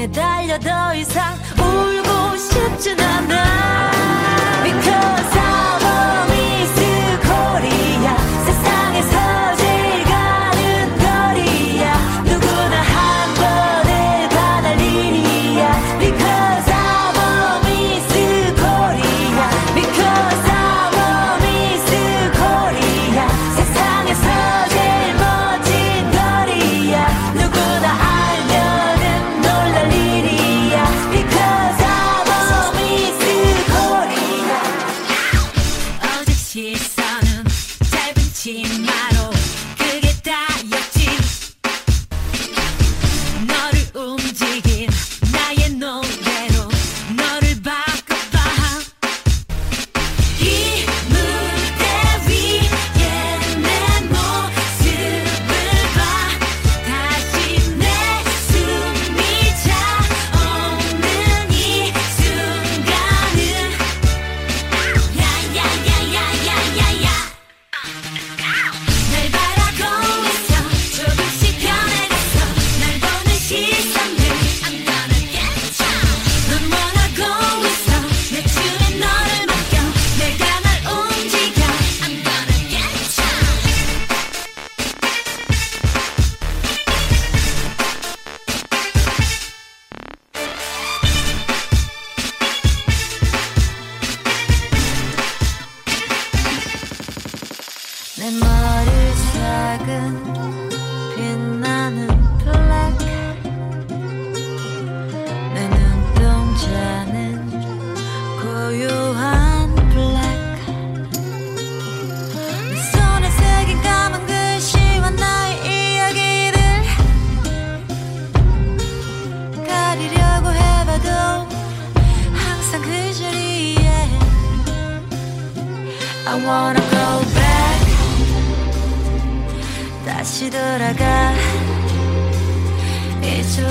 매달려 더 이상 울고 싶진 않아.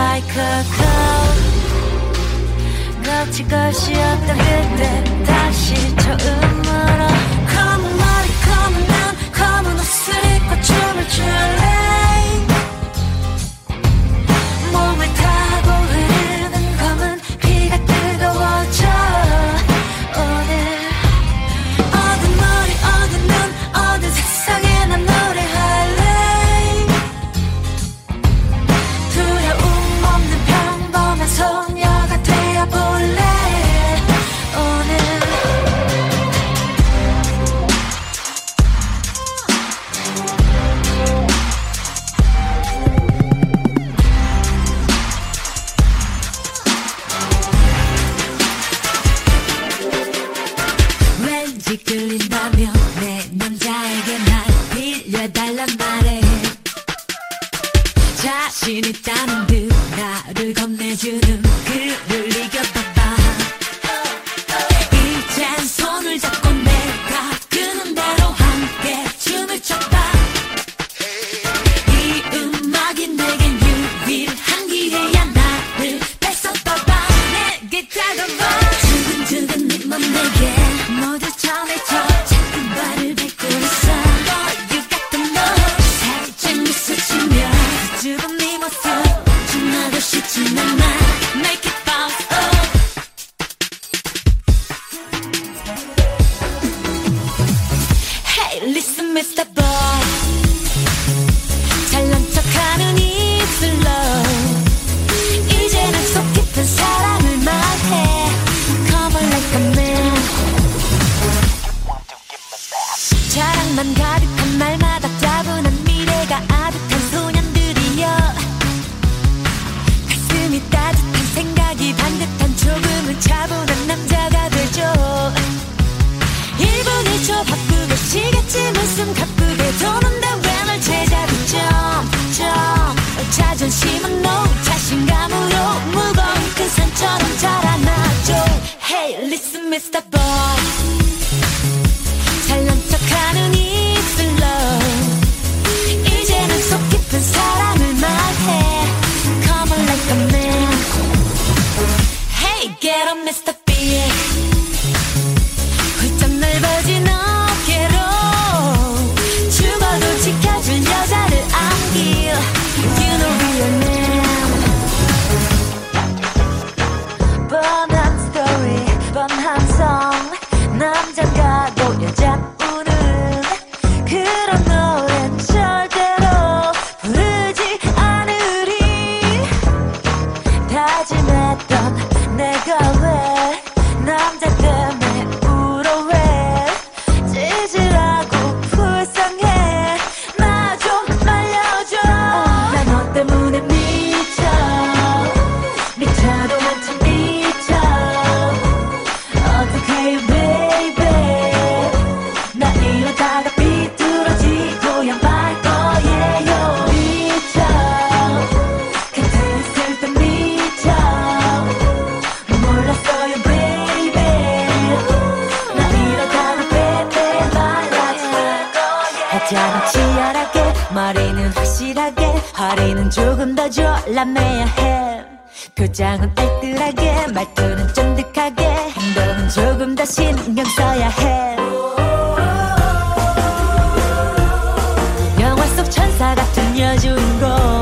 like a cloud. 거칠것이 어떤 그때 다시 처음으로 그려달란 말에 자신 있다면 esta 가장 치열하게 머리는 확실하게 허리는 조금 더 졸라매야 해. 표정은 알뜰하게 말투는 쫀득하게 행동은 조금 더 신경 써야 해. 영화 속 천사 같은 여주인공.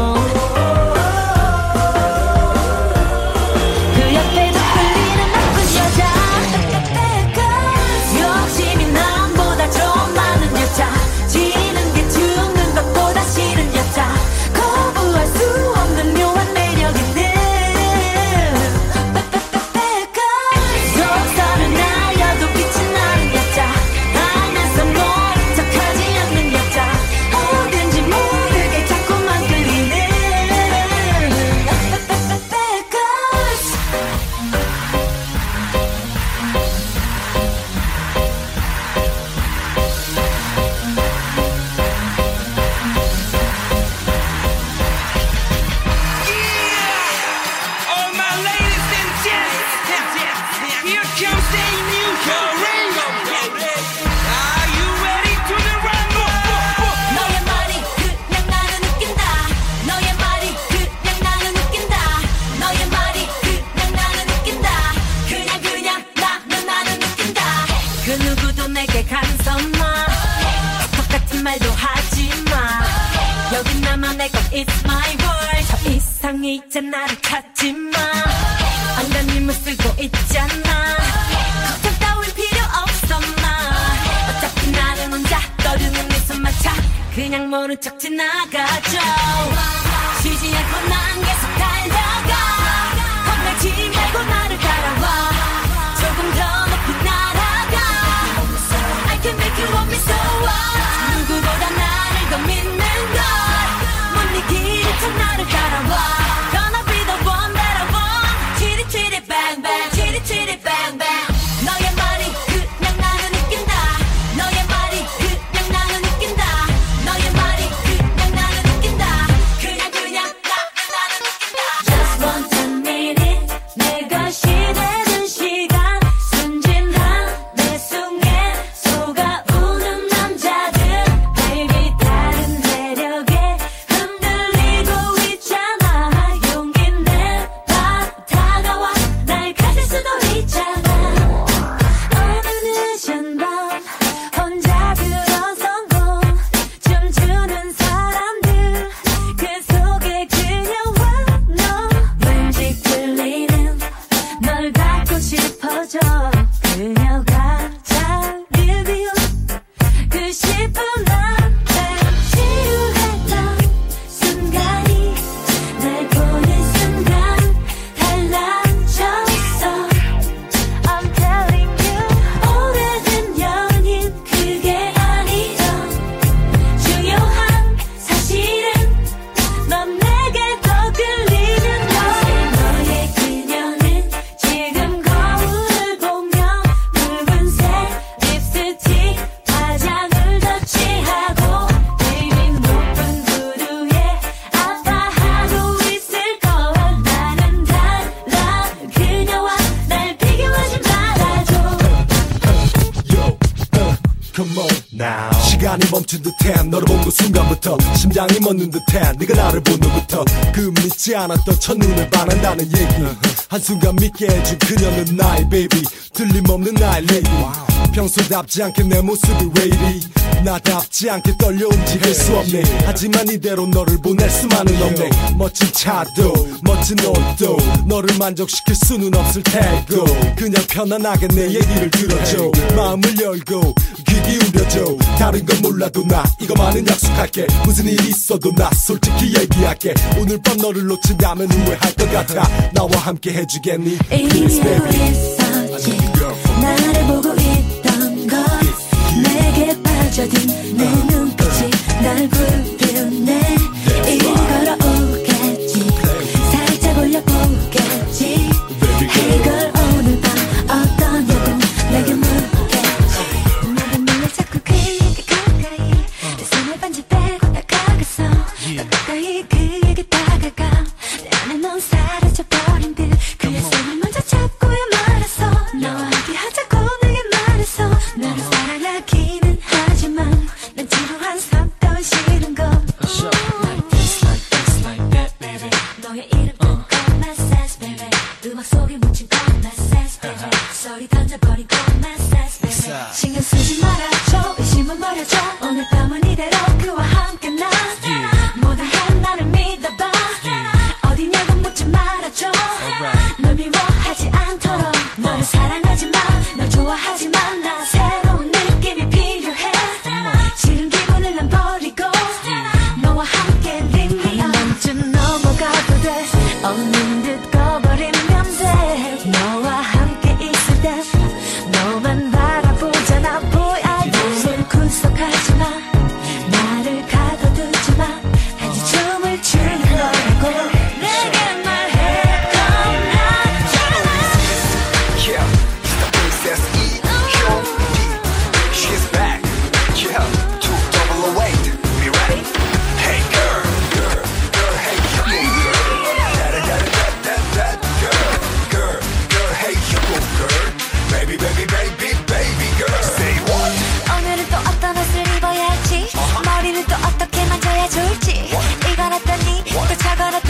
여긴 나만의 것 It's my world. 더 이상이잖아 나를 찾지마. 안간힘을 쓰고 있잖아. 걱정 따윈 필요 없어 마. 어차피 나는 혼자 떠드는 내 손만 차. 그냥 모른 척 지나가죠. 쉬지 않고 난 계속 달려가. 겁내지 말고 나를 따라와. 조금 더 높이 날아가. I can make you want me so wild 누구보다 gonna walk, gonna be the one that I want. Chitty chitty bang bang. come on now. 시간이 멈춘 듯해 너를 본 그 순간부터 심장이 멎는 듯해 네가 나를 본 후부터 그 믿지 않았던 첫눈을 반한다는 얘기. 한순간 믿게 해준 그녀는 나의 baby. 틀림없는 나의 lady. 평소답지 않게 내 모습이 왜 이리 나답지 않게 떨려 움직일 수 없네. 하지만 이대로 너를 보낼 수만은 없네. 멋진 차도 멋진 옷도 너를 만족시킬 수는 없을 테고 그냥 편안하게 내 얘기를 들어줘. 마음을 열고 귀 기울여줘. 다른 건 몰라도 나 이거만은 약속할게. 무슨 일이 있어도 나 솔직히 얘기할게. 오늘 밤 너를 놓친다면 후회할 것 같아. 나와 함께 해주겠니? Please baby. 나를 내게 빠져 사랑하지만 널 좋아하지만 차가라